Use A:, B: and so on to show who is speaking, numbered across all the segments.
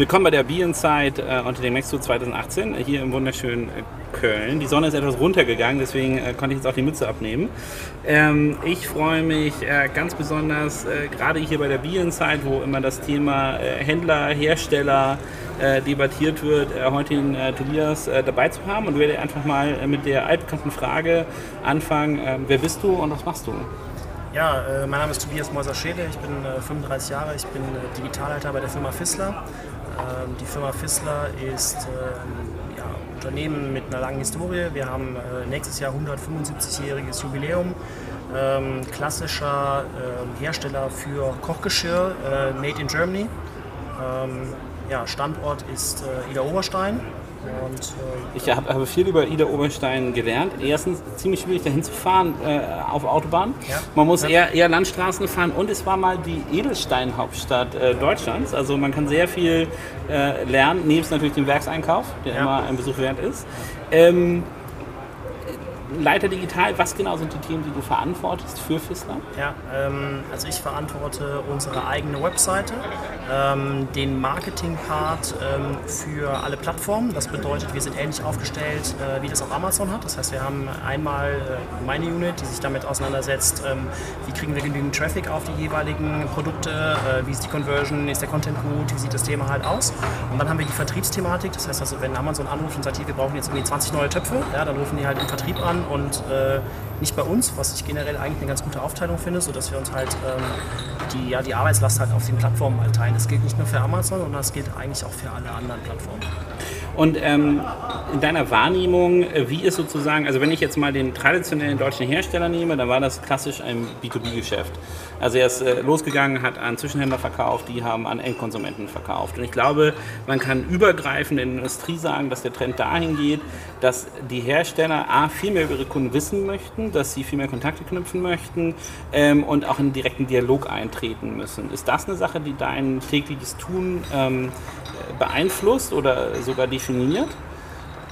A: Willkommen bei der Be Inside äh, unter dem Mexo 2018 äh, hier im wunderschönen äh, Köln. Die Sonne ist etwas runtergegangen, deswegen äh, konnte ich jetzt auch die Mütze abnehmen. Ähm, ich freue mich äh, ganz besonders, äh, gerade hier bei der Be Inside, wo immer das Thema Händler, Hersteller debattiert wird, heute den Tobias dabei zu haben und werde einfach mal mit der altbekannten Frage anfangen: ähm, Wer bist du und was machst du?
B: Ja, mein Name ist Tobias Mäuser-Schäle, ich bin äh, 35 Jahre, ich bin Digitalleiter bei der Firma Fissler. Ähm, die Firma Fissler ist ja, ein Unternehmen mit einer langen Historie. Wir haben äh, nächstes Jahr 175-jähriges Jubiläum. Ähm, klassischer ähm, Hersteller für Kochgeschirr, äh, made in Germany. Ja, Standort ist äh, Ida Oberstein
A: und, äh, ich habe, habe, viel über Ida Oberstein gelernt. Erstens ziemlich schwierig dahin zu fahren äh, auf Autobahn. Ja. Man muss ja. eher, eher Landstraßen fahren und es war mal die Edelsteinhauptstadt äh, Deutschlands. Also man kann sehr viel äh, lernen, nebst natürlich dem Werkseinkauf, der ja. immer ein Besuch wert ist. Ähm, Leiter Digital, was genau sind die Themen, die du verantwortest für FISLA?
B: Ja, ähm, also ich verantworte unsere eigene Webseite, ähm, den Marketing-Part ähm, für alle Plattformen. Das bedeutet, wir sind ähnlich aufgestellt, äh, wie das auch Amazon hat. Das heißt, wir haben einmal äh, meine Unit, die sich damit auseinandersetzt, ähm, wie kriegen wir genügend Traffic auf die jeweiligen Produkte, äh, wie ist die Conversion, ist der Content gut, wie sieht das Thema halt aus. Und dann haben wir die Vertriebsthematik. Das heißt also, wenn Amazon anruft und sagt, hier, wir brauchen jetzt irgendwie 20 neue Töpfe, ja, dann rufen die halt im Vertrieb an und äh, nicht bei uns, was ich generell eigentlich eine ganz gute Aufteilung finde, sodass wir uns halt ähm, die, ja, die Arbeitslast halt auf den Plattformen halt teilen. Das gilt nicht nur für Amazon, sondern das gilt eigentlich auch für alle anderen Plattformen.
A: Und ähm, in deiner Wahrnehmung, äh, wie ist sozusagen, also wenn ich jetzt mal den traditionellen deutschen Hersteller nehme, dann war das klassisch ein B2B-Geschäft. Also er ist äh, losgegangen, hat an Zwischenhändler verkauft, die haben an Endkonsumenten verkauft. Und ich glaube, man kann übergreifend in der Industrie sagen, dass der Trend dahin geht, dass die Hersteller A, viel mehr über ihre Kunden wissen möchten, dass sie viel mehr Kontakte knüpfen möchten ähm, und auch in direkten Dialog eintreten müssen. Ist das eine Sache, die dein tägliches Tun ähm, beeinflusst oder sogar definiert?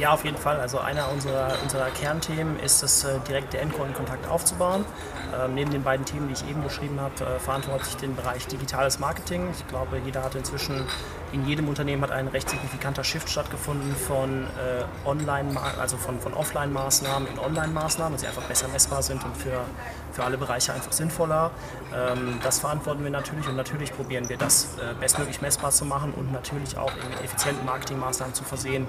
B: Ja, auf jeden Fall. Also einer unserer, unserer Kernthemen ist es, äh, direkte Endkundenkontakt aufzubauen. Ähm, neben den beiden Themen, die ich eben beschrieben habe, äh, verantworte ich den Bereich digitales Marketing. Ich glaube, jeder hat inzwischen, in jedem Unternehmen hat ein recht signifikanter Shift stattgefunden von äh, Online, also von, von Offline-Maßnahmen in Online-Maßnahmen, dass sie einfach besser messbar sind und für, für alle Bereiche einfach sinnvoller. Ähm, das verantworten wir natürlich und natürlich probieren wir das äh, bestmöglich messbar zu machen und natürlich auch in effizienten Marketingmaßnahmen zu versehen.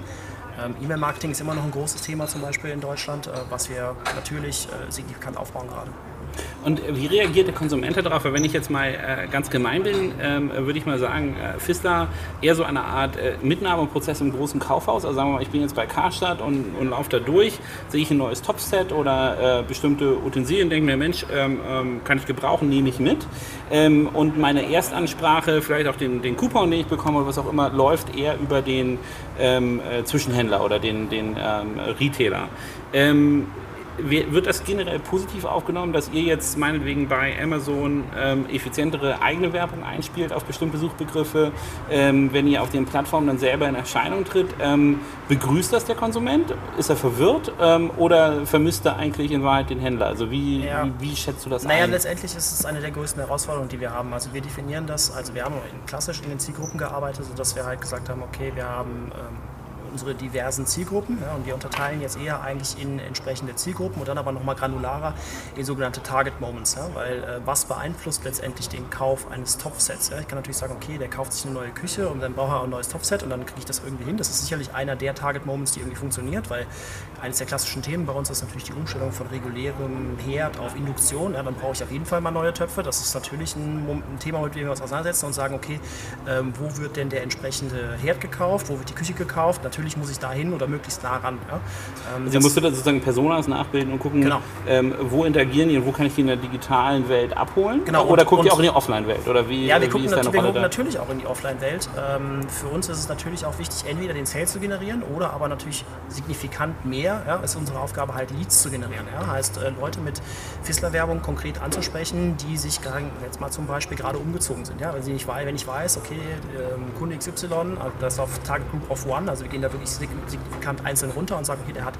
B: Ähm, E-Mail-Marketing ist immer noch ein großes Thema zum Beispiel in Deutschland, äh, was wir natürlich äh, signifikant aufbauen gerade.
A: Und wie reagiert der Konsument darauf? Wenn ich jetzt mal äh, ganz gemein bin, ähm, würde ich mal sagen, äh, Fissler eher so eine Art äh, Mitnahmeprozess im großen Kaufhaus. Also sagen wir mal, ich bin jetzt bei Karstadt und, und laufe da durch, sehe ich ein neues Topset oder bestimmte Utensilien, denke mir, Mensch, ähm, ähm, kann ich gebrauchen, nehme ich mit. Und meine Erstansprache, vielleicht auch den, den Coupon, den ich bekomme oder was auch immer, läuft eher über den Zwischenhändler oder den, den Retailer. Wird das generell positiv aufgenommen, dass ihr jetzt meinetwegen bei Amazon ähm, effizientere eigene Werbung einspielt auf bestimmte Suchbegriffe, ähm, wenn ihr auf den Plattformen dann selber in Erscheinung tritt? Ähm, begrüßt das der Konsument? Ist er verwirrt ähm, oder vermisst er eigentlich in Wahrheit den Händler? Also wie, ja. wie, wie, schätzt du das
B: naja, ein? Naja, letztendlich ist es eine der größten Herausforderungen, die wir haben. Also wir definieren das, also wir haben klassisch in den Zielgruppen gearbeitet, sodass wir halt gesagt haben, okay, wir haben ähm, unsere diversen Zielgruppen. Ja, und wir unterteilen jetzt eher eigentlich in entsprechende Zielgruppen und dann aber nochmal granularer in sogenannte Target Moments. Ja, weil äh, was beeinflusst letztendlich den Kauf eines Topfsets? Ja? Ich kann natürlich sagen, okay, der kauft sich eine neue Küche und dann braucht er ein neues Topfset und dann kriege ich das irgendwie hin. Das ist sicherlich einer der Target Moments, die irgendwie funktioniert, weil eines der klassischen Themen bei uns ist natürlich die Umstellung von regulärem Herd auf Induktion. Ja, dann brauche ich auf jeden Fall mal neue Töpfe. Das ist natürlich ein, ein Thema, mit dem wir uns auseinandersetzen und sagen, okay, ähm, wo wird denn der entsprechende Herd gekauft? Wo wird die Küche gekauft? Natürlich muss ich da hin oder möglichst nah ran. Ja?
A: Ähm, also musst du da sozusagen Personas nachbilden und gucken, genau. ähm, wo interagieren die und wo kann ich die in der digitalen Welt abholen?
B: Genau.
A: Oder guckt ihr auch in die Offline-Welt? Oder wie,
B: ja, wir gucken, nat wir gucken natürlich auch in die Offline-Welt. Ähm, für uns ist es natürlich auch wichtig, entweder den Sales zu generieren oder aber natürlich signifikant mehr. Ja, ist unsere Aufgabe halt Leads zu generieren. Ja? Heißt, äh, Leute mit Fissler-Werbung konkret anzusprechen, die sich jetzt mal zum Beispiel gerade umgezogen sind. Ja? Wenn, sie nicht, wenn ich weiß, okay, ähm, Kunde XY, also das auf Target Group of One, also wir gehen da wirklich signifikant einzeln runter und sage, okay, der hat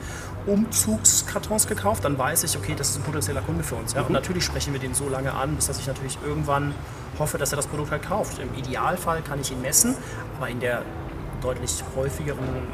B: Umzugskartons gekauft, dann weiß ich, okay, das ist ein potenzieller Kunde für uns. Ja? Und mhm. natürlich sprechen wir den so lange an, bis dass ich natürlich irgendwann hoffe, dass er das Produkt halt kauft. Im Idealfall kann ich ihn messen, aber in der deutlich häufigeren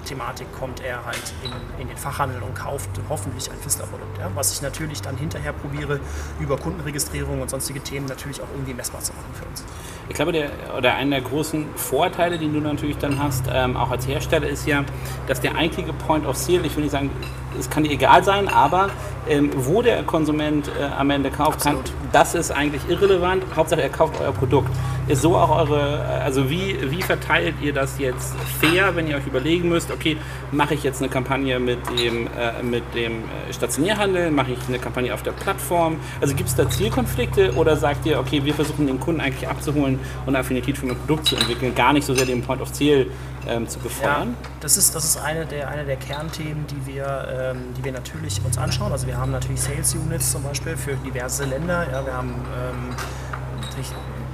B: Thematik kommt er halt in, in den Fachhandel und kauft hoffentlich ein Fistler-Produkt. Ja? Was ich natürlich dann hinterher probiere, über Kundenregistrierung und sonstige Themen natürlich auch irgendwie messbar zu machen für uns.
A: Ich glaube, der, oder einer der großen Vorteile, die du natürlich dann hast, ähm, auch als Hersteller, ist ja, dass der eigentliche Point of Sale, ich will nicht sagen, es kann dir egal sein, aber ähm, wo der Konsument äh, am Ende kauft, kann, das ist eigentlich irrelevant. Hauptsache, er kauft euer Produkt. So auch eure, also wie, wie verteilt ihr das jetzt fair, wenn ihr euch überlegen müsst, okay, mache ich jetzt eine Kampagne mit dem, äh, mit dem äh, Stationärhandel, mache ich eine Kampagne auf der Plattform? Also gibt es da Zielkonflikte oder sagt ihr, okay, wir versuchen den Kunden eigentlich abzuholen und Affinität für ein Produkt zu entwickeln, gar nicht so sehr den Point of Sale ähm, zu befeuern?
B: Ja, das ist, das ist eine, der, eine der Kernthemen, die wir, ähm, die wir natürlich uns anschauen. Also wir haben natürlich Sales Units zum Beispiel für diverse Länder. Ja, wir haben ähm,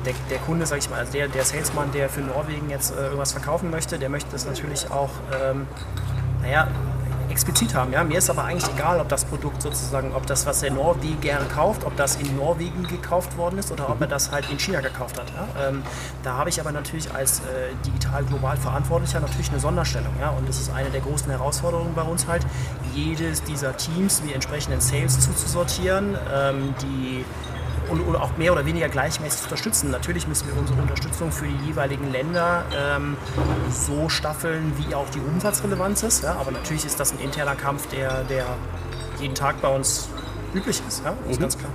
B: der, der, Kunde, sag ich mal, also der, der Salesman, der für Norwegen jetzt äh, irgendwas verkaufen möchte, der möchte das natürlich auch, ähm, naja, explizit haben. Ja? Mir ist aber eigentlich egal, ob das Produkt sozusagen, ob das, was der Norweger kauft, ob das in Norwegen gekauft worden ist oder ob er das halt in China gekauft hat. Ja? Ähm, da habe ich aber natürlich als äh, digital global Verantwortlicher natürlich eine Sonderstellung. Ja? Und das ist eine der großen Herausforderungen bei uns halt, jedes dieser Teams wie entsprechenden Sales zuzusortieren, ähm, die und, und, auch mehr oder weniger gleichmäßig zu unterstützen. Natürlich müssen wir unsere Unterstützung für die jeweiligen Länder ähm, so staffeln, wie auch die Umsatzrelevanz ist. Ja? Aber natürlich ist das ein interner Kampf, der, der jeden Tag bei uns üblich ist. Ja? Das ist mhm. ganz klar.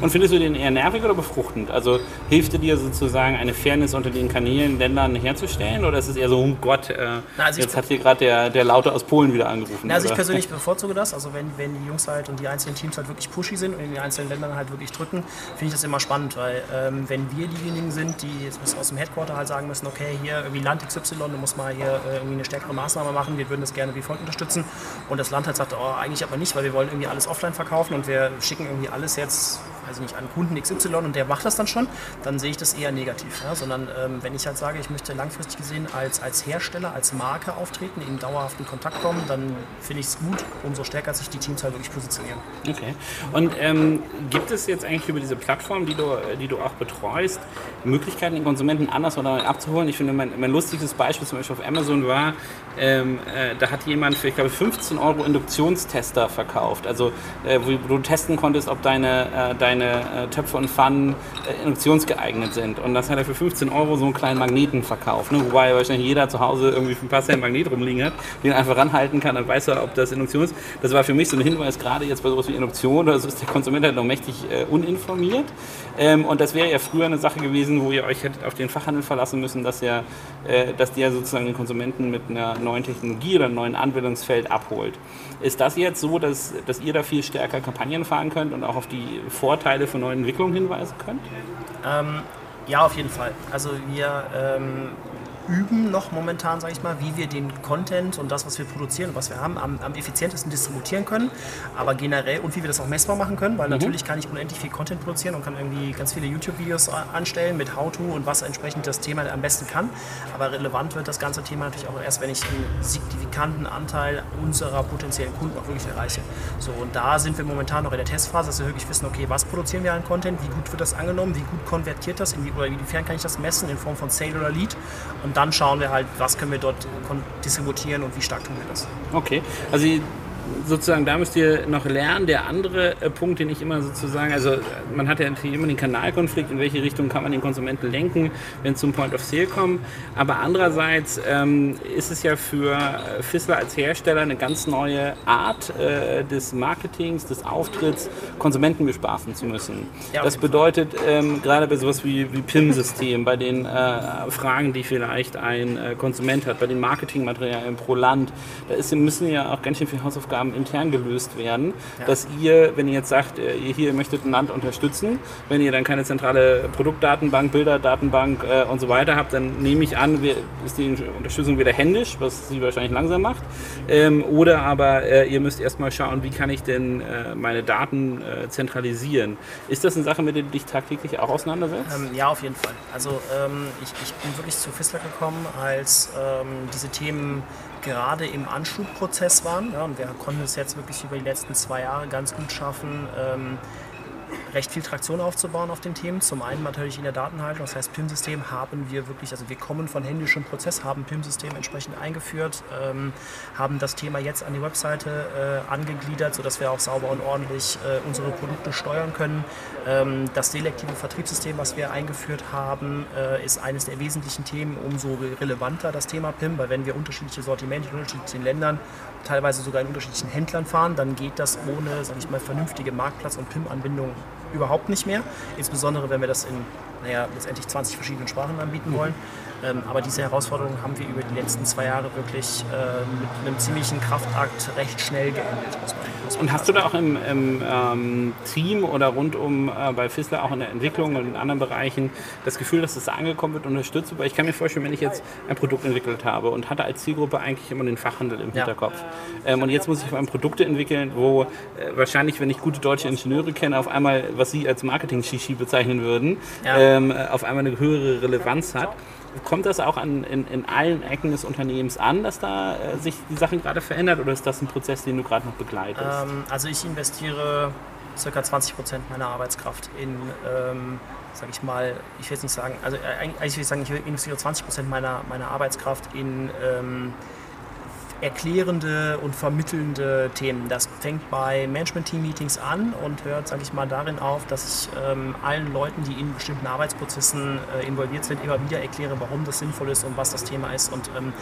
A: Und findest du den eher nervig oder befruchtend? Also hilft dir sozusagen eine Fairness unter den Kanälen, Ländern herzustellen? Oder ist es eher so, oh Gott, äh, Na, also jetzt hat hier gerade der, der Laute aus Polen wieder angerufen?
B: Na, also oder? ich persönlich bevorzuge das. Also wenn, wenn die Jungs halt und die einzelnen Teams halt wirklich pushy sind und in den einzelnen Ländern halt wirklich drücken, finde ich das immer spannend, weil ähm, wenn wir diejenigen sind, die aus dem Headquarter halt sagen müssen, okay, hier irgendwie Land XY, du musst mal hier äh, irgendwie eine stärkere Maßnahme machen, wir würden das gerne wie folgt unterstützen und das Land halt sagt, oh, eigentlich aber nicht, weil wir wollen irgendwie alles offline verkaufen und wir schicken irgendwie alles jetzt weiß nicht, an Kunden XY und der macht das dann schon, dann sehe ich das eher negativ. Ja? Sondern ähm, wenn ich halt sage, ich möchte langfristig gesehen als, als Hersteller, als Marke auftreten, in dauerhaften Kontakt kommen, dann finde ich es gut, umso stärker sich die Teams halt wirklich positionieren.
A: Okay. Und ähm, gibt es jetzt eigentlich über diese Plattform, die du, die du auch betreust, Möglichkeiten, den Konsumenten anders oder abzuholen? Ich finde, mein, mein lustiges Beispiel zum Beispiel auf Amazon war, ähm, äh, da hat jemand für, ich glaube, 15 Euro Induktionstester verkauft. Also, äh, wo, du testen konntest, ob deine, äh, deine äh, Töpfe und Pfannen äh, induktionsgeeignet sind. Und das hat er für 15 Euro so einen kleinen Magneten verkauft. Ne? Wobei wahrscheinlich jeder zu Hause irgendwie für ein paar Cent Magnet rumliegen hat, den einfach ranhalten kann, dann weiß er, ob das Induktion ist. Das war für mich so ein Hinweis, gerade jetzt bei sowas wie Induktion, da ist der Konsument halt noch mächtig äh, uninformiert. Ähm, und das wäre ja früher eine Sache gewesen, wo ihr euch hättet auf den Fachhandel verlassen müssen, dass, ihr, äh, dass der sozusagen den Konsumenten mit einer neuen Technologie oder einem neuen Anwendungsfeld abholt. Ist das jetzt so, dass, dass ihr da viel stärker Kampagnen fahren könnt und auch auf die Vorteile von neuen Entwicklungen hinweisen könnt?
B: Ähm, ja, auf jeden Fall. Also wir ähm, üben noch momentan, sage ich mal, wie wir den Content und das, was wir produzieren und was wir haben, am, am effizientesten distributieren können. Aber generell und wie wir das auch messbar machen können, weil mhm. natürlich kann ich unendlich viel Content produzieren und kann irgendwie ganz viele YouTube-Videos anstellen mit How-To und was entsprechend das Thema am besten kann. Aber relevant wird das ganze Thema natürlich auch erst, wenn ich einen signifikanten Anteil unserer potenziellen Kunden auch wirklich erreiche. So, und da sind wir momentan noch in der Testphase, dass wir wirklich wissen, okay, was produzieren wir an Content, wie gut wird das angenommen, wie gut konvertiert das, oder inwiefern kann ich das messen in Form von Sale oder Lead. Und dann schauen wir halt, was können wir dort distributieren und wie stark tun wir das.
A: Okay, also sozusagen, da müsst ihr noch lernen. Der andere äh, Punkt, den ich immer sozusagen, also man hat ja natürlich immer den Kanalkonflikt, in welche Richtung kann man den Konsumenten lenken, wenn es zum Point of Sale kommt. Aber andererseits ähm, ist es ja für äh, Fissler als Hersteller eine ganz neue Art äh, des Marketings, des Auftritts, Konsumenten bespaßen zu müssen. Ja, das bedeutet ähm, gerade bei sowas wie, wie PIM-System, bei den äh, Fragen, die vielleicht ein äh, Konsument hat, bei den Marketingmaterialien pro Land, da ist, müssen ja auch ganz schön viel Hausaufgaben Aufgaben intern gelöst werden, ja. dass ihr, wenn ihr jetzt sagt, äh, ihr hier möchtet ein Land unterstützen, wenn ihr dann keine zentrale Produktdatenbank, Bilderdatenbank äh, und so weiter habt, dann nehme ich an, ist die Unterstützung wieder händisch, was sie wahrscheinlich langsam macht. Ähm, oder aber äh, ihr müsst erstmal schauen, wie kann ich denn äh, meine Daten äh, zentralisieren. Ist das eine Sache, mit der du dich tagtäglich auch auseinandersetzt?
B: Ähm, ja, auf jeden Fall. Also ähm, ich, ich, bin wirklich zu Fissler gekommen, als ähm, diese Themen gerade im Anschubprozess waren. Ja, und wir konnten es jetzt wirklich über die letzten zwei Jahre ganz gut schaffen, ähm, recht viel Traktion aufzubauen auf den Themen. Zum einen natürlich in der Datenhaltung, das heißt PIM-System haben wir wirklich, also wir kommen von händischem Prozess, haben PIM-System entsprechend eingeführt, ähm, haben das Thema jetzt an die Webseite äh, angegliedert, sodass wir auch sauber und ordentlich äh, unsere Produkte steuern können. Ähm, das selektive Vertriebssystem, was wir eingeführt haben, äh, ist eines der wesentlichen Themen, umso relevanter das Thema PIM, weil wenn wir unterschiedliche Sortimente in unterschiedlichen Ländern, teilweise sogar in unterschiedlichen Händlern fahren, dann geht das ohne, sage ich mal, vernünftige Marktplatz- und PIM-Anbindung überhaupt nicht mehr. Insbesondere wenn wir das in naja, letztendlich 20 verschiedenen Sprachen anbieten wollen. Aber diese Herausforderungen haben wir über die letzten zwei Jahre wirklich äh, mit einem ziemlichen Kraftakt recht schnell geändert.
A: Und hast du da auch im, im ähm, Team oder rundum äh, bei Fissler auch in der Entwicklung und in anderen Bereichen das Gefühl, dass es das angekommen wird, unterstützt? Weil ich kann mir vorstellen, wenn ich jetzt ein Produkt entwickelt habe und hatte als Zielgruppe eigentlich immer den Fachhandel im Hinterkopf ja. ähm, und jetzt muss ich auf einem Produkte entwickeln, wo äh, wahrscheinlich, wenn ich gute deutsche Ingenieure kenne, auf einmal, was sie als Marketing-Shishi bezeichnen würden, ja. ähm, auf einmal eine höhere Relevanz hat. Kommt das auch an, in, in allen Ecken des Unternehmens an, dass da äh, sich die Sachen gerade verändert oder ist das ein Prozess, den du gerade noch begleitest?
B: Ähm, also ich investiere ca. 20 Prozent meiner Arbeitskraft in, ähm, sag ich mal, ich will jetzt nicht sagen, also äh, eigentlich will ich sagen, ich investiere 20 Prozent meiner, meiner Arbeitskraft in ähm, erklärende und vermittelnde Themen. Das fängt bei Management-Team-Meetings an und hört, sage ich mal, darin auf, dass ich ähm, allen Leuten, die in bestimmten Arbeitsprozessen äh, involviert sind, immer wieder erkläre, warum das sinnvoll ist und was das Thema ist. Und ähm,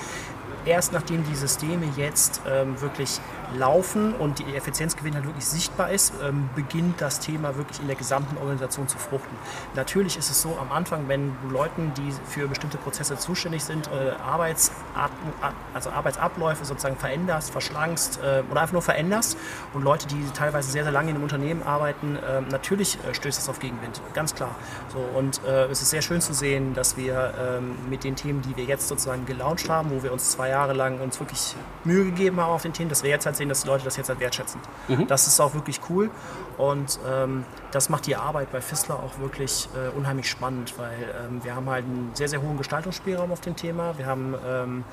B: erst nachdem die Systeme jetzt ähm, wirklich laufen und die Effizienzgewinn halt wirklich sichtbar ist, ähm, beginnt das Thema wirklich in der gesamten Organisation zu fruchten. Natürlich ist es so am Anfang, wenn du Leuten, die für bestimmte Prozesse zuständig sind, äh, Arbeits, also Arbeitsabläufe sozusagen veränderst, verschlankst äh, oder einfach nur veränderst und Leute, die teilweise sehr, sehr lange in einem Unternehmen arbeiten, äh, natürlich stößt das auf Gegenwind, ganz klar. So, und äh, es ist sehr schön zu sehen, dass wir ähm, mit den Themen, die wir jetzt sozusagen gelauncht haben, wo wir uns zwei Jahre lang uns wirklich Mühe gegeben haben auf den Themen, dass wir jetzt halt sehen, dass die Leute das jetzt halt wertschätzen. Mhm. Das ist auch wirklich cool und ähm, das macht die Arbeit bei Fissler auch wirklich äh, unheimlich spannend, weil ähm, wir haben halt einen sehr, sehr hohen Gestaltungsspielraum auf dem Thema. Wir haben ähm,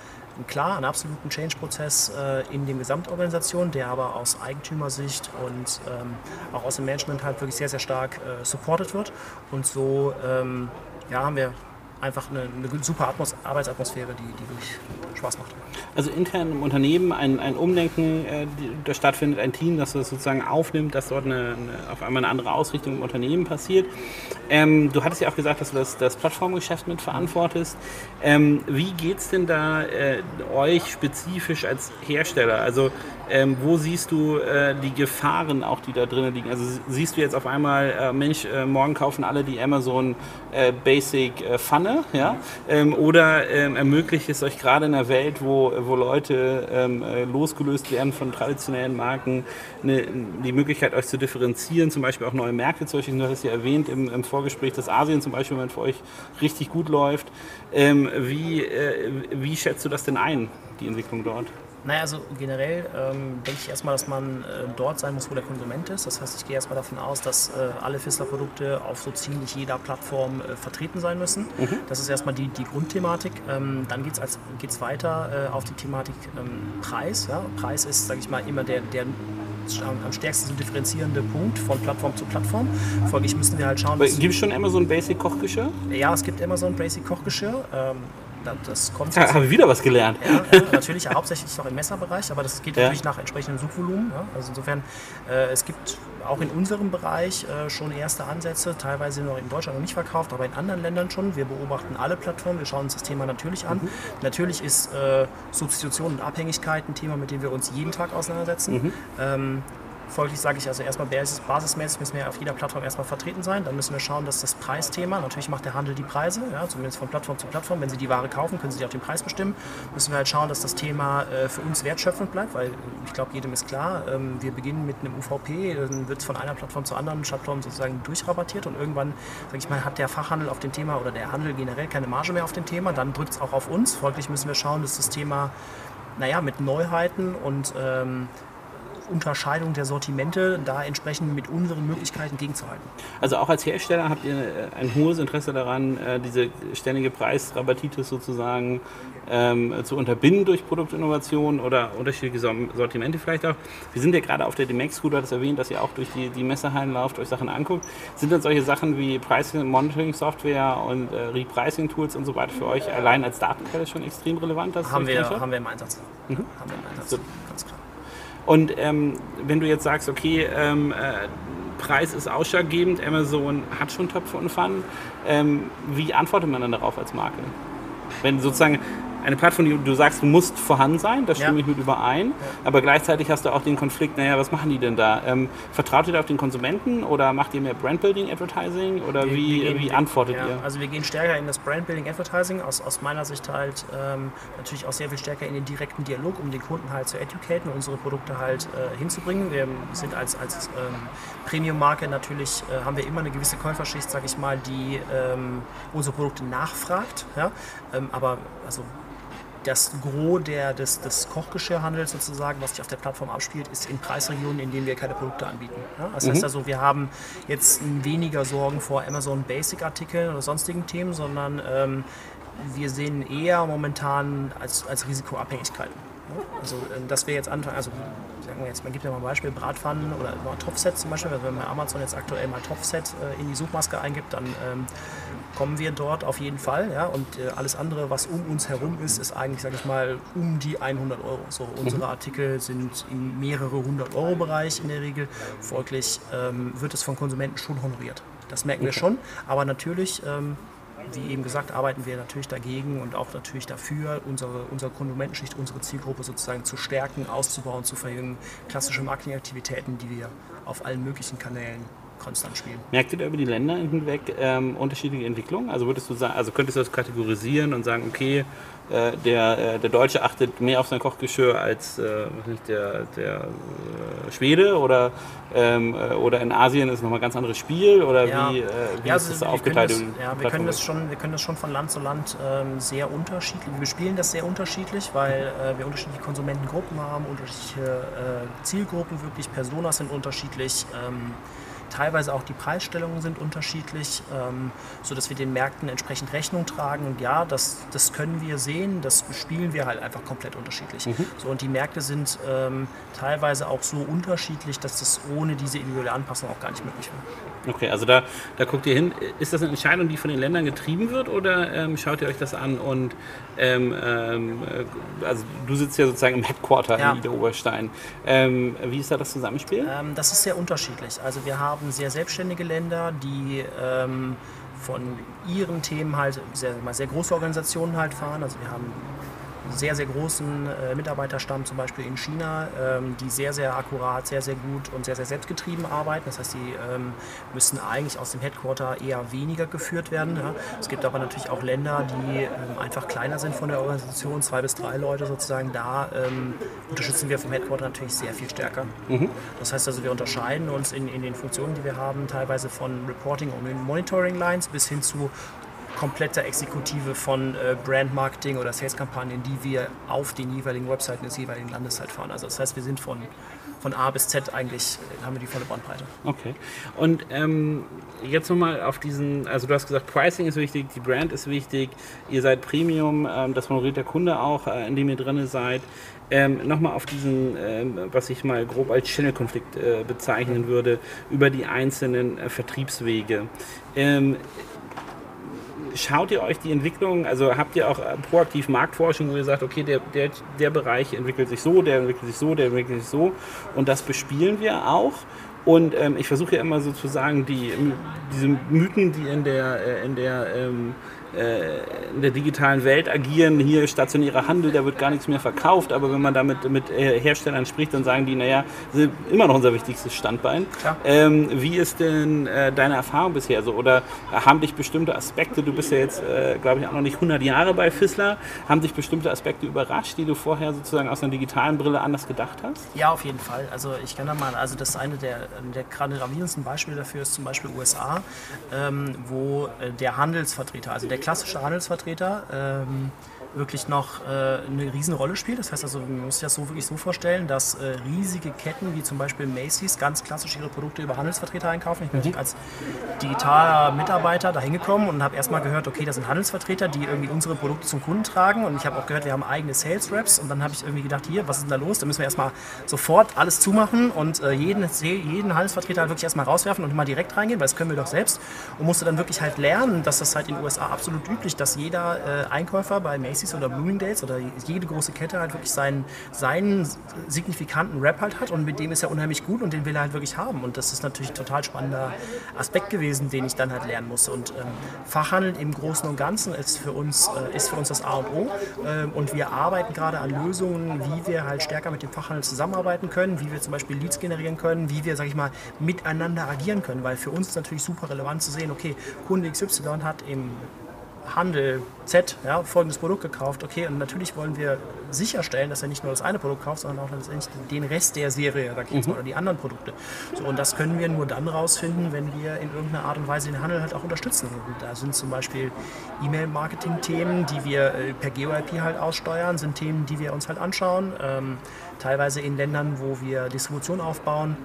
B: klar einen absoluten Change-Prozess äh, in der Gesamtorganisation, der aber aus Eigentümersicht und ähm, auch aus dem Management halt wirklich sehr, sehr stark äh, supported wird. Und so ähm, ja, haben wir einfach eine, eine super Atmos Arbeitsatmosphäre, die, die wirklich Spaß macht.
A: Also intern im Unternehmen ein, ein Umdenken, äh, das stattfindet, ein Team, das das sozusagen aufnimmt, dass dort eine, eine, auf einmal eine andere Ausrichtung im Unternehmen passiert. Ähm, du hattest ja auch gesagt, dass du das, das Plattformgeschäft mit verantwortest. Ähm, wie geht es denn da äh, euch spezifisch als Hersteller? Also ähm, wo siehst du äh, die Gefahren auch, die da drinnen liegen? Also siehst du jetzt auf einmal, äh, Mensch, äh, morgen kaufen alle die Amazon äh, Basic äh, Pfanne, ja? Ähm, oder ähm, ermöglicht es euch gerade in einer Welt, wo, wo Leute ähm, äh, losgelöst werden von traditionellen Marken, eine, die Möglichkeit, euch zu differenzieren, zum Beispiel auch neue Märkte zu erschließen. Du hast ja erwähnt im, im Vorgespräch, dass Asien zum Beispiel für euch richtig gut läuft. Ähm, wie, wie schätzt du das denn ein, die Entwicklung dort?
B: Naja, also generell ähm, denke ich erstmal, dass man äh, dort sein muss, wo der Konsument ist. Das heißt, ich gehe erstmal davon aus, dass äh, alle Fissler-Produkte auf so ziemlich jeder Plattform äh, vertreten sein müssen. Mhm. Das ist erstmal die, die Grundthematik. Ähm, dann geht es weiter äh, auf die Thematik ähm, Preis. Ja? Preis ist, sage ich mal, immer der, der am stärksten differenzierende Punkt von Plattform zu Plattform. Folglich müssen wir halt schauen.
A: Gibt es schon Amazon Basic Kochgeschirr?
B: Ja, es gibt Amazon Basic Kochgeschirr. Das kommt
A: ja, habe ich wieder was gelernt.
B: Ja, ja, natürlich hauptsächlich noch im Messerbereich, aber das geht ja. natürlich nach entsprechendem Suchvolumen. Also insofern, äh, es gibt auch in unserem Bereich äh, schon erste Ansätze, teilweise noch in Deutschland noch nicht verkauft, aber in anderen Ländern schon. Wir beobachten alle Plattformen, wir schauen uns das Thema natürlich an. Mhm. Natürlich ist äh, Substitution und Abhängigkeit ein Thema, mit dem wir uns jeden Tag auseinandersetzen. Mhm. Ähm, Folglich sage ich also erstmal basis, basismäßig müssen wir auf jeder Plattform erstmal vertreten sein. Dann müssen wir schauen, dass das Preisthema, natürlich macht der Handel die Preise, ja, zumindest von Plattform zu Plattform. Wenn Sie die Ware kaufen, können Sie auch den Preis bestimmen. Müssen wir halt schauen, dass das Thema äh, für uns wertschöpfend bleibt, weil ich glaube, jedem ist klar, ähm, wir beginnen mit einem UVP, dann wird es von einer Plattform zur anderen Plattform sozusagen durchrabattiert und irgendwann, sage ich mal, hat der Fachhandel auf dem Thema oder der Handel generell keine Marge mehr auf dem Thema. Dann drückt es auch auf uns. Folglich müssen wir schauen, dass das Thema naja, mit Neuheiten und ähm, Unterscheidung der Sortimente da entsprechend mit unseren Möglichkeiten gegenzuhalten.
A: Also auch als Hersteller habt ihr äh, ein hohes Interesse daran, äh, diese ständige Preisrabatitis sozusagen ähm, zu unterbinden durch Produktinnovation oder unterschiedliche Sortimente vielleicht auch. Wir sind ja gerade auf der Demex, du hattest erwähnt, dass ihr auch durch die, die Messehallen lauft, euch Sachen anguckt. Sind dann solche Sachen wie Pricing Monitoring Software und äh, Repricing Tools und so weiter für euch allein als Datenquelle schon extrem relevant?
B: Haben wir, haben wir im Einsatz. Mhm. Haben wir im Einsatz, so. ganz klar.
A: Und ähm, wenn du jetzt sagst, okay, ähm, äh, Preis ist ausschlaggebend, Amazon hat schon Top und Fun, ähm, wie antwortet man dann darauf als Marke? Wenn sozusagen eine Plattform, die du sagst, musst vorhanden sein, da stimme ja. ich mit überein, ja. aber gleichzeitig hast du auch den Konflikt, naja, was machen die denn da? Ähm, vertraut ihr da auf den Konsumenten oder macht ihr mehr Brandbuilding Advertising oder wir, wie, wir gehen, wie antwortet ja, ihr?
B: Also wir gehen stärker in das Brandbuilding Advertising, aus, aus meiner Sicht halt ähm, natürlich auch sehr viel stärker in den direkten Dialog, um den Kunden halt zu educaten und unsere Produkte halt äh, hinzubringen. Wir sind als, als ähm, Premium-Marke natürlich, äh, haben wir immer eine gewisse Käuferschicht, sag ich mal, die ähm, unsere Produkte nachfragt, ja? Ähm, aber also das Gros der, des, des Kochgeschirrhandels sozusagen, was sich auf der Plattform abspielt, ist in Preisregionen, in denen wir keine Produkte anbieten. Ja, das mhm. heißt also, wir haben jetzt weniger Sorgen vor Amazon Basic Artikeln oder sonstigen Themen, sondern ähm, wir sehen eher momentan als, als Risikoabhängigkeiten. Also, ähm, dass wir jetzt anfangen, also sagen wir jetzt, man gibt ja mal ein Beispiel, Bratpfannen oder Topfset zum Beispiel, wenn man bei Amazon jetzt aktuell mal Topfset äh, in die Suchmaske eingibt, dann ähm, kommen wir dort auf jeden Fall. Ja? Und äh, alles andere, was um uns herum ist, ist eigentlich, sage ich mal, um die 100 Euro. So, unsere mhm. Artikel sind im mehrere hundert Euro Bereich in der Regel. Folglich ähm, wird es von Konsumenten schon honoriert. Das merken okay. wir schon. Aber natürlich ähm, wie eben gesagt, arbeiten wir natürlich dagegen und auch natürlich dafür, unsere, unsere Konsumentenschicht, unsere Zielgruppe sozusagen zu stärken, auszubauen, zu verjüngen. Klassische Marketingaktivitäten, die wir auf allen möglichen Kanälen konstant spielen.
A: Merkt ihr da über die Länder hinweg ähm, unterschiedliche Entwicklungen? Also würdest du sagen, also könntest du das kategorisieren und sagen, okay, äh, der, äh, der Deutsche achtet mehr auf sein Kochgeschirr als äh, nicht, der, der äh, Schwede oder, ähm, äh, oder in Asien ist es nochmal ein ganz anderes Spiel oder ja. wie, wie ja, also ist das aufgeteilt?
B: Das, ja, wir können das, schon, wir können das schon von Land zu Land ähm, sehr unterschiedlich, wir spielen das sehr unterschiedlich, weil wir unterschiedliche Konsumentengruppen haben, unterschiedliche Zielgruppen, wirklich Personas sind unterschiedlich. Ähm, Teilweise auch die Preisstellungen sind unterschiedlich, ähm, sodass wir den Märkten entsprechend Rechnung tragen. Und ja, das, das können wir sehen, das spielen wir halt einfach komplett unterschiedlich. Mhm. So, und die Märkte sind ähm, teilweise auch so unterschiedlich, dass das ohne diese individuelle Anpassung auch gar nicht möglich wäre.
A: Okay, also da, da guckt ihr hin. Ist das eine Entscheidung, die von den Ländern getrieben wird oder ähm, schaut ihr euch das an und ähm, ähm, äh, also du sitzt ja sozusagen im Headquarter ja. in Niederoberstein. Ähm, wie ist da das Zusammenspiel?
B: Das ist sehr unterschiedlich. Also wir haben haben sehr selbstständige Länder, die ähm, von ihren Themen halt sehr, sehr große Organisationen halt fahren. Also wir haben sehr, sehr großen äh, Mitarbeiterstamm, zum Beispiel in China, ähm, die sehr, sehr akkurat, sehr, sehr gut und sehr, sehr selbstgetrieben arbeiten. Das heißt, die ähm, müssen eigentlich aus dem Headquarter eher weniger geführt werden. Ja. Es gibt aber natürlich auch Länder, die ähm, einfach kleiner sind von der Organisation, zwei bis drei Leute sozusagen. Da ähm, unterstützen wir vom Headquarter natürlich sehr viel stärker. Mhm. Das heißt also, wir unterscheiden uns in, in den Funktionen, die wir haben, teilweise von Reporting und Monitoring Lines bis hin zu komplette Exekutive von äh, Brand-Marketing oder Sales-Kampagnen, die wir auf den jeweiligen Webseiten des jeweiligen Landes halt fahren. Also das heißt, wir sind von, von A bis Z eigentlich, äh, haben wir die volle Bandbreite.
A: Okay. Und ähm, jetzt nochmal auf diesen, also du hast gesagt, Pricing ist wichtig, die Brand ist wichtig, ihr seid Premium, ähm, das honoriert der Kunde auch, äh, in ihr drin seid. Ähm, Nochmal auf diesen, ähm, was ich mal grob als Channel-Konflikt äh, bezeichnen würde, über die einzelnen äh, Vertriebswege. Ähm, schaut ihr euch die Entwicklung, also habt ihr auch äh, proaktiv Marktforschung, wo ihr sagt, okay, der, der, der Bereich entwickelt sich so, der entwickelt sich so, der entwickelt sich so und das bespielen wir auch. Und ähm, ich versuche ja immer sozusagen die, diese Mythen, die in der, äh, in der ähm, äh, in der digitalen Welt agieren. Hier stationärer Handel, da wird gar nichts mehr verkauft. Aber wenn man da mit, äh, Herstellern spricht, dann sagen die, naja, sind immer noch unser wichtigstes Standbein. Ähm, wie ist denn äh, deine Erfahrung bisher so? Oder haben dich bestimmte Aspekte, du bist ja jetzt, äh, glaube ich, auch noch nicht 100 Jahre bei Fissler, haben dich bestimmte Aspekte überrascht, die du vorher sozusagen aus einer digitalen Brille anders gedacht hast?
B: Ja, auf jeden Fall. Also ich kann da mal, also das eine der, der gerade gravierendsten Beispiele dafür ist zum Beispiel USA, ähm, wo äh, der Handelsvertreter, also der klassische Handelsvertreter, ähm, wirklich noch äh, eine Riesenrolle spielt. Das heißt also, man muss sich das so wirklich so vorstellen, dass äh, riesige Ketten wie zum Beispiel Macy's ganz klassisch ihre Produkte über Handelsvertreter einkaufen. Ich bin mhm. als digitaler Mitarbeiter da hingekommen und habe erstmal gehört, okay, das sind Handelsvertreter, die irgendwie unsere Produkte zum Kunden tragen. Und ich habe auch gehört, wir haben eigene Sales Reps. Und dann habe ich irgendwie gedacht, hier, was ist denn da los? Da müssen wir erstmal sofort alles zumachen und äh, jeden, jeden Handelsvertreter halt wirklich erstmal rauswerfen und mal direkt reingehen, weil das können wir doch selbst. Und musste dann wirklich halt lernen, dass das halt in den USA absolut üblich, dass jeder äh, Einkäufer bei Macy's Macy's oder Bloomingdale's oder jede große Kette halt wirklich seinen, seinen signifikanten Rap halt hat und mit dem ist er unheimlich gut und den will er halt wirklich haben. Und das ist natürlich ein total spannender Aspekt gewesen, den ich dann halt lernen musste. Und ähm, Fachhandel im Großen und Ganzen ist für uns, äh, ist für uns das A und O. Ähm, und wir arbeiten gerade an Lösungen, wie wir halt stärker mit dem Fachhandel zusammenarbeiten können, wie wir zum Beispiel Leads generieren können, wie wir, sag ich mal, miteinander agieren können. Weil für uns ist natürlich super relevant zu sehen, okay, Kunde XY hat im Handel Z ja, folgendes Produkt gekauft. Okay, und natürlich wollen wir sicherstellen, dass er nicht nur das eine Produkt kauft, sondern auch letztendlich den Rest der Serie, mal, mhm. oder die anderen Produkte. So, und das können wir nur dann rausfinden, wenn wir in irgendeiner Art und Weise den Handel halt auch unterstützen. Und da sind zum Beispiel E-Mail-Marketing-Themen, die wir äh, per GeoIP halt aussteuern, sind Themen, die wir uns halt anschauen. Ähm, teilweise in Ländern, wo wir Distribution aufbauen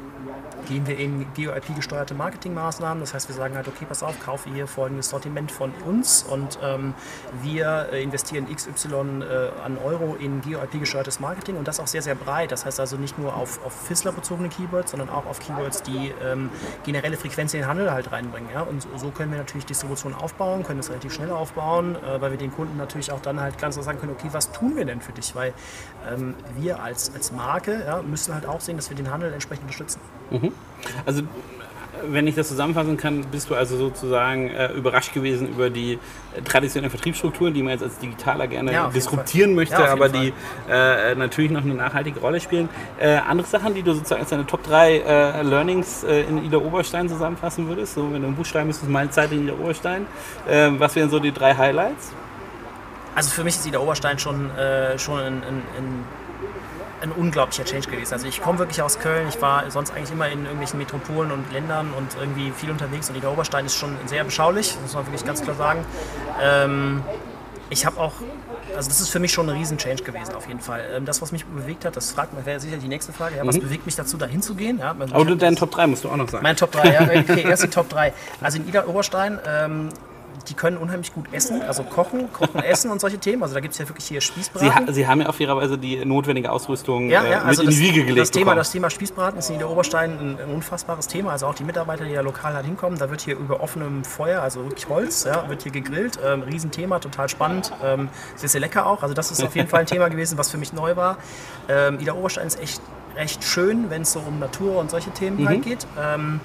B: gehen wir in GeoIP-gesteuerte Marketingmaßnahmen. Das heißt, wir sagen halt, okay, pass auf, kaufe hier folgendes Sortiment von uns und ähm, wir äh, investieren XY äh, an Euro in GeoIP-gesteuertes Marketing und das auch sehr, sehr breit. Das heißt also nicht nur auf, auf Fissler-bezogene Keywords, sondern auch auf Keywords, die ähm, generelle Frequenz in den Handel halt reinbringen. Ja? Und so können wir natürlich Distribution aufbauen, können es relativ schnell aufbauen, äh, weil wir den Kunden natürlich auch dann halt ganz so sagen können, okay, was tun wir denn für dich? Weil ähm, wir als, als Marke ja, müssen halt auch sehen, dass wir den Handel entsprechend unterstützen.
A: Mhm. Also wenn ich das zusammenfassen kann, bist du also sozusagen äh, überrascht gewesen über die äh, traditionellen Vertriebsstrukturen, die man jetzt als Digitaler gerne ja, disruptieren möchte, ja, aber die äh, natürlich noch eine nachhaltige Rolle spielen. Äh, andere Sachen, die du sozusagen als deine Top 3 äh, Learnings äh, in Ida Oberstein zusammenfassen würdest, so wenn du ein Buch schreiben müsstest, meine Zeit in Ida Oberstein, was wären so die drei Highlights?
B: Also für mich ist Ida Oberstein schon, schon ein, ein, ein ein unglaublicher Change gewesen. Also ich komme wirklich aus Köln, ich war sonst eigentlich immer in irgendwelchen Metropolen und Ländern und irgendwie viel unterwegs und Ida Oberstein ist schon sehr beschaulich, muss man wirklich ganz klar sagen. Ähm, ich habe auch, also das ist für mich schon ein Riesen-Change gewesen auf jeden Fall. Ähm, das, was mich bewegt hat, das fragt man, wäre sicher die nächste Frage. Ja, was mhm. bewegt mich dazu, da hinzugehen? Ja,
A: also Aber deinen Top 3 musst du auch noch sagen.
B: Mein Top 3, ja, okay, erst die Top 3. Also in Ida Oberstein ähm, die können unheimlich gut essen, also kochen, kochen, essen und solche Themen. Also da gibt es ja wirklich hier Spießbraten.
A: Sie, Sie, haben ja auf ihrer Weise die notwendige Ausrüstung ja, ja, also in die Wiege gelegt.
B: Das Thema, das Thema Spießbraten ist in der Oberstein ein, ein, unfassbares Thema. Also auch die Mitarbeiter, die ja lokal halt hinkommen, da wird hier über offenem Feuer, also wirklich Holz, ja, wird hier gegrillt. Ähm, Riesenthema, total spannend. Ähm, sehr, sehr lecker auch. Also das ist auf jeden Fall ein Thema gewesen, was für mich neu war. Ähm, Ida Oberstein ist echt recht schön, wenn es so um Natur und solche Themen mhm. halt geht. Ähm,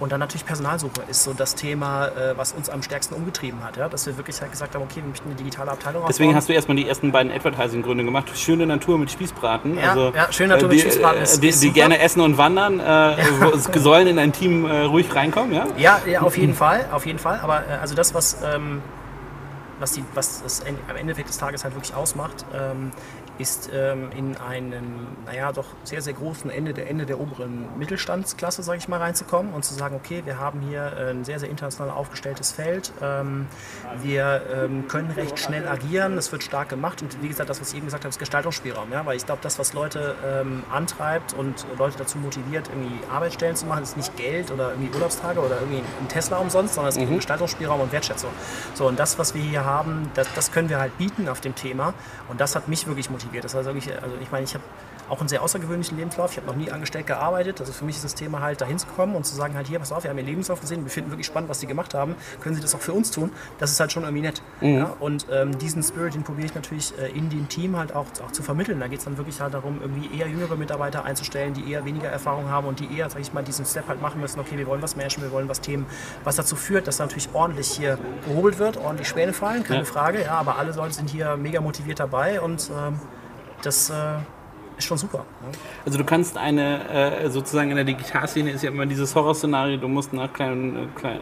B: und dann natürlich Personalsuche ist so das Thema, äh, was uns am stärksten umgetrieben hat. Ja? Dass wir wirklich halt gesagt haben, okay, wir möchten eine digitale Abteilung
A: Deswegen aufbauen. hast du erstmal die ersten beiden Advertising-Gründe gemacht. Schöne Natur mit Spießbraten.
B: Ja, also, ja schöne Natur äh, die, mit Spießbraten.
A: Ist, die, ist die gerne essen und wandern, äh, sollen in ein Team äh, ruhig reinkommen, ja?
B: Ja, ja auf jeden Fall, auf jeden Fall. Aber äh, also das, was, ähm, was, die, was das am Endeffekt des Tages halt wirklich ausmacht, ähm, ist ähm, in einen, naja, doch sehr, sehr großen Ende der Ende der oberen Mittelstandsklasse, sage ich mal, reinzukommen und zu sagen, okay, wir haben hier ein sehr, sehr international aufgestelltes Feld. Ähm, wir ähm, können recht schnell agieren, es wird stark gemacht und wie gesagt, das, was ich eben gesagt habe, ist Gestaltungsspielraum. Ja? Weil ich glaube, das, was Leute ähm, antreibt und Leute dazu motiviert, irgendwie Arbeitsstellen zu machen, ist nicht Geld oder irgendwie Urlaubstage oder irgendwie ein Tesla umsonst, sondern es geht mhm. um Gestaltungsspielraum und Wertschätzung. So, und das, was wir hier haben, das, das können wir halt bieten auf dem Thema und das hat mich wirklich motiviert motiviert. Das war wirklich, also ich meine, ich habe auch einen sehr außergewöhnlichen Lebenslauf. Ich habe noch nie angestellt gearbeitet. Also für mich ist das Thema halt dahin zu kommen und zu sagen halt hier, pass auf, wir haben Ihr Lebenslauf gesehen, wir finden wirklich spannend, was Sie gemacht haben. Können Sie das auch für uns tun? Das ist halt schon irgendwie nett. Mhm. Ja? Und ähm, diesen Spirit, den probiere ich natürlich äh, in dem Team halt auch, auch zu vermitteln. Da geht es dann wirklich halt darum, irgendwie eher jüngere Mitarbeiter einzustellen, die eher weniger Erfahrung haben und die eher, sag ich mal, diesen Step halt machen müssen, okay, wir wollen was managen, wir wollen was Themen, was dazu führt, dass natürlich ordentlich hier gehobelt wird, ordentlich Späne fallen, keine ja. Frage, ja, aber alle Leute sind hier mega motiviert dabei und ähm, das äh, ist schon super. Ne?
A: Also du kannst eine, äh, sozusagen in der Digitalszene ist ja immer dieses Horrorszenario, du musst nach kleinen, äh, kleinen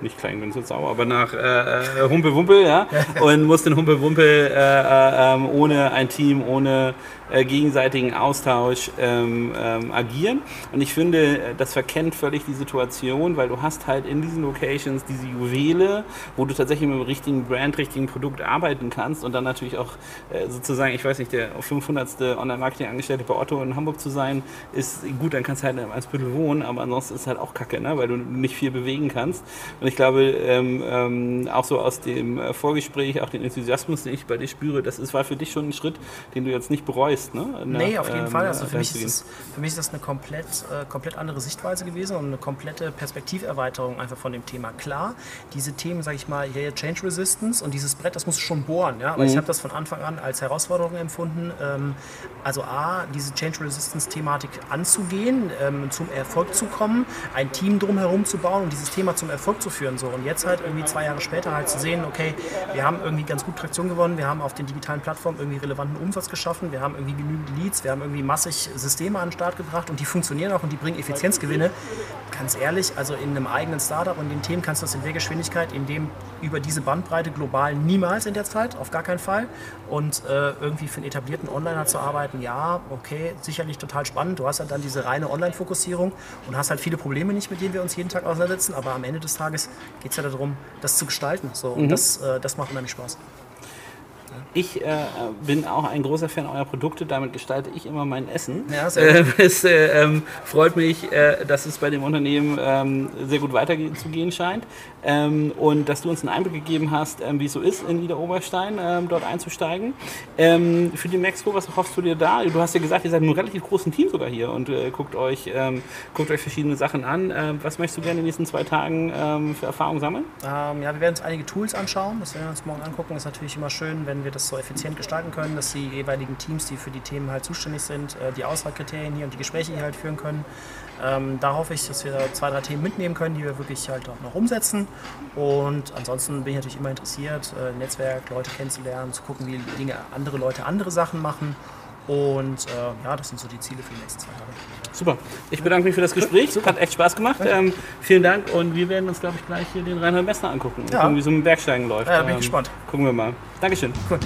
A: nicht klein, wenn es jetzt sauer, aber nach äh, äh, Humpel-Wumpel, ja, und musst den Humpel-Wumpel äh, äh, ähm, ohne ein Team, ohne äh, gegenseitigen Austausch ähm, ähm, agieren. Und ich finde, das verkennt völlig die Situation, weil du hast halt in diesen Locations diese Juwele, wo du tatsächlich mit dem richtigen Brand, richtigen Produkt arbeiten kannst und dann natürlich auch äh, sozusagen, ich weiß nicht, der 500. Online-Marketing-Angestellte bei Otto in Hamburg zu sein, ist gut, dann kannst du halt als Büttel wohnen, aber ansonsten ist es halt auch kacke, ne? weil du nicht viel bewegen kannst. Und ich glaube, ähm, ähm, auch so aus dem äh, Vorgespräch, auch den Enthusiasmus, den ich bei dir spüre, das ist, war für dich schon ein Schritt, den du jetzt nicht bereust bereust, ne?
B: Nach, nee, auf jeden ähm, Fall. Also für mich, das, für mich, ist das, eine komplett, äh, komplett andere Sichtweise gewesen und eine komplette Perspektiverweiterung einfach von dem Thema. Klar, diese Themen, sage ich mal, hier Change Resistance und dieses Brett, das musst du schon bohren, ja. Aber mhm. ich habe das von Anfang an als Herausforderung empfunden. Ähm, also A, diese Change Resistance-Thematik anzugehen, ähm, zum Erfolg zu kommen, ein Team drumherum zu bauen und dieses Thema zum Erfolg zu führen. So. Und jetzt halt irgendwie zwei Jahre später halt zu sehen, okay, wir haben irgendwie ganz gut Traktion gewonnen, wir haben auf den digitalen Plattformen irgendwie relevanten Umsatz geschaffen, wir haben irgendwie irgendwie genügend Leads, wir haben irgendwie massig Systeme an den Start gebracht und die funktionieren auch und die bringen Effizienzgewinne. Ganz ehrlich, also in einem eigenen Startup und in Themen kannst du das in der Geschwindigkeit, in dem über diese Bandbreite global niemals in der Zeit, auf gar keinen Fall. Und äh, irgendwie für einen etablierten Onliner zu arbeiten, ja, okay, sicherlich total spannend. Du hast halt dann diese reine Online-Fokussierung und hast halt viele Probleme nicht, mit denen wir uns jeden Tag auseinandersetzen, aber am Ende des Tages geht es ja darum, das zu gestalten. So, und mhm. das, äh, das macht unheimlich Spaß.
A: Ich äh, bin auch ein großer Fan eurer Produkte, damit gestalte ich immer mein Essen. Ja, äh, es äh, ähm, freut mich, äh, dass es bei dem Unternehmen ähm, sehr gut weiterzugehen scheint ähm, und dass du uns einen Einblick gegeben hast, ähm, wie es so ist, in Niederoberstein ähm, dort einzusteigen. Ähm, für die Mexiko, was hoffst du dir da? Du hast ja gesagt, ihr seid ein relativ großes Team sogar hier und äh, guckt, euch, guckt euch verschiedene Sachen an. was möchtest du gerne in den nächsten zwei Tagen für Erfahrungen sammeln?
B: ja, wir werden uns einige Tools anschauen, das werden wir uns morgen angucken. Ist natürlich immer schön, wenn wir das so effizient gestalten können, dass die jeweiligen Teams, die für die Themen halt zuständig sind, äh, die Auswahlkriterien hier und die Gespräche hier halt führen können. Ähm, da hoffe ich, dass wir zwei, drei Themen mitnehmen können, die wir wirklich halt auch noch umsetzen. Und ansonsten bin ich natürlich immer interessiert, äh, Netzwerk, Leute kennenzulernen, zu gucken, wie Dinge, andere Leute andere Sachen machen. Und äh, ja, das sind so die Ziele für die nächsten zwei Tage.
A: Super. Ich bedanke mich für das Gespräch. Super. Hat echt Spaß gemacht. Ähm, vielen Dank und wir werden uns, glaube ich, gleich hier den Reinhard Messner angucken. Ja. Und gucken, wie so ein Bergsteigen läuft.
B: Ja, da bin ich ähm, gespannt.
A: Gucken wir mal. Dankeschön. Cool.